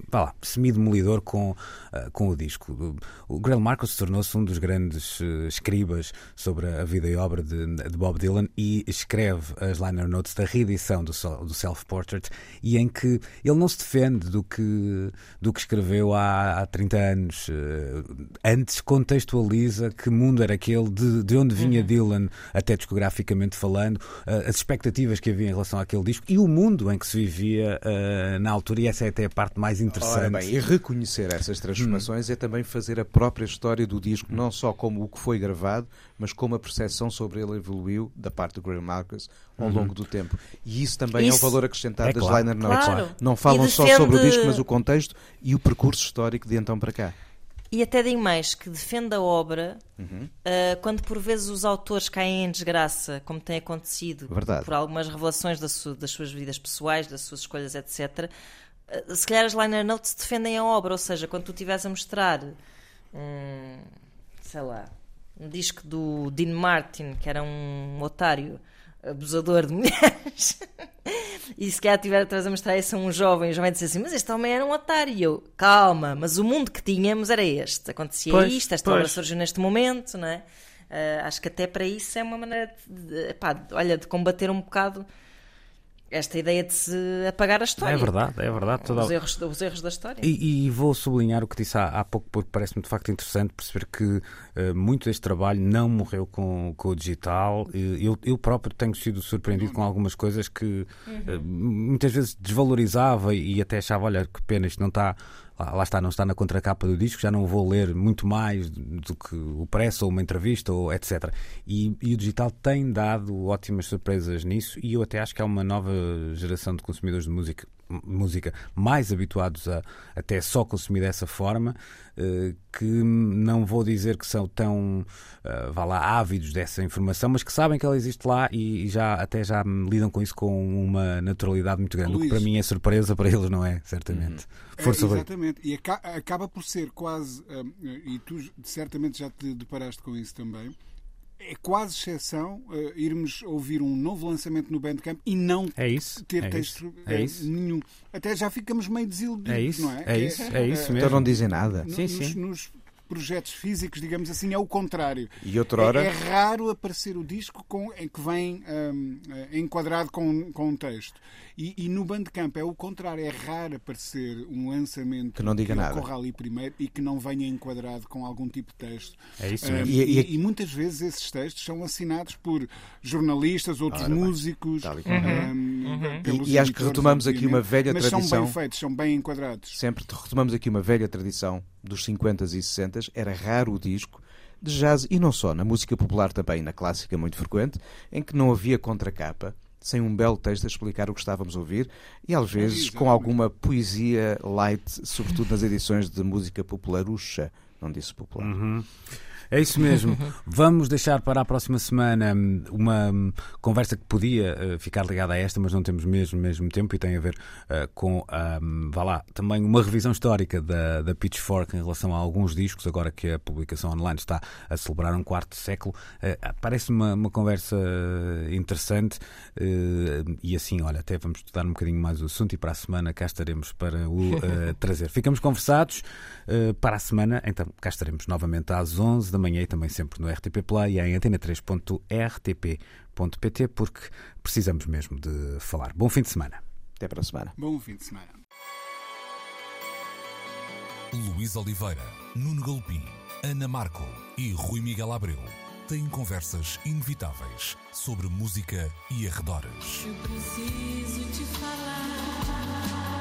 vá lá, semi-demolidor com, ah, com o disco. O Grell Marcus tornou-se um dos grandes eh, escribas sobre a vida e obra de, de Bob Dylan e escreve as liner notes da reedição do, do Self-Portrait e em que ele não se defende do que, do que escreveu há, há 30 anos. eh, Antes contextualiza que mundo era aquele, de, de onde vinha Dylan, até discograficamente falando, eh, as expectativas que havia em relação àquele disco e o mundo em que se vivia eh, na altura, e essa é até a parte mais Ora interessante. bem, e reconhecer essas transformações é também fazer a própria história do disco, não só como o que foi gravado, mas como a percepção sobre ele evoluiu da parte do Graham Marcus ao longo do tempo. E isso também é o Isso- valor acrescentado É das claro, liner notes. claro. Não falam E só sobre o defende- disco, mas o contexto e o percurso histórico de então para cá. E até digo mais, que defende a obra ah, quando por vezes os autores caem em desgraça, como tem acontecido, Verdade. por algumas revelações da su- das suas vidas pessoais, das suas escolhas, etc. eh, se calhar as liner notes defendem a obra, ou seja, quando tu estiveres a mostrar um, sei lá, um disco do Dean Martin, que era um otário abusador de mulheres, e se calhar estiveres a mostrar isso a um jovem, o jovem dizer assim: Mas este homem era um otário. E eu, calma, mas o mundo que tínhamos era este. Acontecia Pois, isto, esta pois. obra surgiu neste momento, não é? Ah, acho que até para isso é uma maneira de, pá, de- olha, de combater um bocado esta ideia de se apagar a história. É verdade, é verdade. Toda... Os erros, os erros da história. E, e vou sublinhar o que disse há, há pouco, porque parece-me de facto interessante perceber que eh, muito deste trabalho não morreu com, com o digital. Eu, eu próprio tenho sido surpreendido com algumas coisas que eh, muitas vezes desvalorizava e até achava: olha, que pena, isto não está. Lá, lá está, não está na contracapa do disco, já não vou ler muito mais do que o press ou uma entrevista ou etc. E, e o digital tem dado ótimas surpresas nisso e eu até acho que há uma nova geração de consumidores de música música mais habituados a até só consumir dessa forma eh, que não vou dizer que são tão eh, vá lá ávidos dessa informação mas que sabem que ela existe lá e, já até já lidam com isso com uma naturalidade muito grande o que Luís. para mim é surpresa para eles não é certamente força É, exatamente. E aca- acaba por ser quase, hum, e tu certamente já te deparaste com isso também, é quase exceção uh, irmos ouvir um novo lançamento no Bandcamp e não é isso ter é texto isso, é eh, isso. nenhum. Até já ficamos meio desiludidos, É isso, não é? é isso, é isso eh, mesmo. Então não dizem nada. no- Sim, nos, sim. nos projetos físicos, digamos assim, é o contrário. E outrora? É, é raro aparecer o disco com, em que vem hum, eh, enquadrado com, com um texto. E, e no Bandcamp é o contrário. É raro aparecer um lançamento Que não diga nada. ocorra ali primeiro e que não venha enquadrado com algum tipo de texto. É isso Hum, mesmo. e, E- e- e muitas vezes esses textos são assinados por jornalistas, outros Ora bem, músicos. tal e qual. hum, pelos E- e acho que retomamos aqui uma velha mas tradição. são bem feitos, são bem enquadrados. Sempre retomamos aqui uma velha tradição dos 50 e 60 era raro o disco de jazz e não só, na música popular também, na clássica muito frequente, em que não havia contracapa, sem um belo texto a explicar o que estávamos a ouvir e às vezes com exatamente. alguma poesia light, sobretudo nas edições de música popularucha, não disse popular. Uhum. É isso mesmo. Vamos deixar para a próxima semana hum, uma hum, conversa que podia eh, ficar ligada a esta, mas não temos mesmo, mesmo tempo e tem a ver eh, com, hum, vá lá, também uma revisão histórica da, da Pitchfork em relação a alguns discos, agora que a publicação online está a celebrar um quarto século. Eh, Parece uma, uma conversa interessante eh, e assim, olha, até vamos estudar um bocadinho mais o assunto e para a semana cá estaremos para o trazer. Ficamos conversados para a semana, então cá estaremos novamente às 11 da manhã e também sempre no RTP Play e em antena3.rtp.pt porque precisamos mesmo de falar. Bom fim de semana. Até para a semana. Bom fim de semana. Luís Oliveira, Nuno Galopim, Ana Marco e Rui Miguel Abreu têm conversas inevitáveis sobre música e arredores. Eu preciso te falar.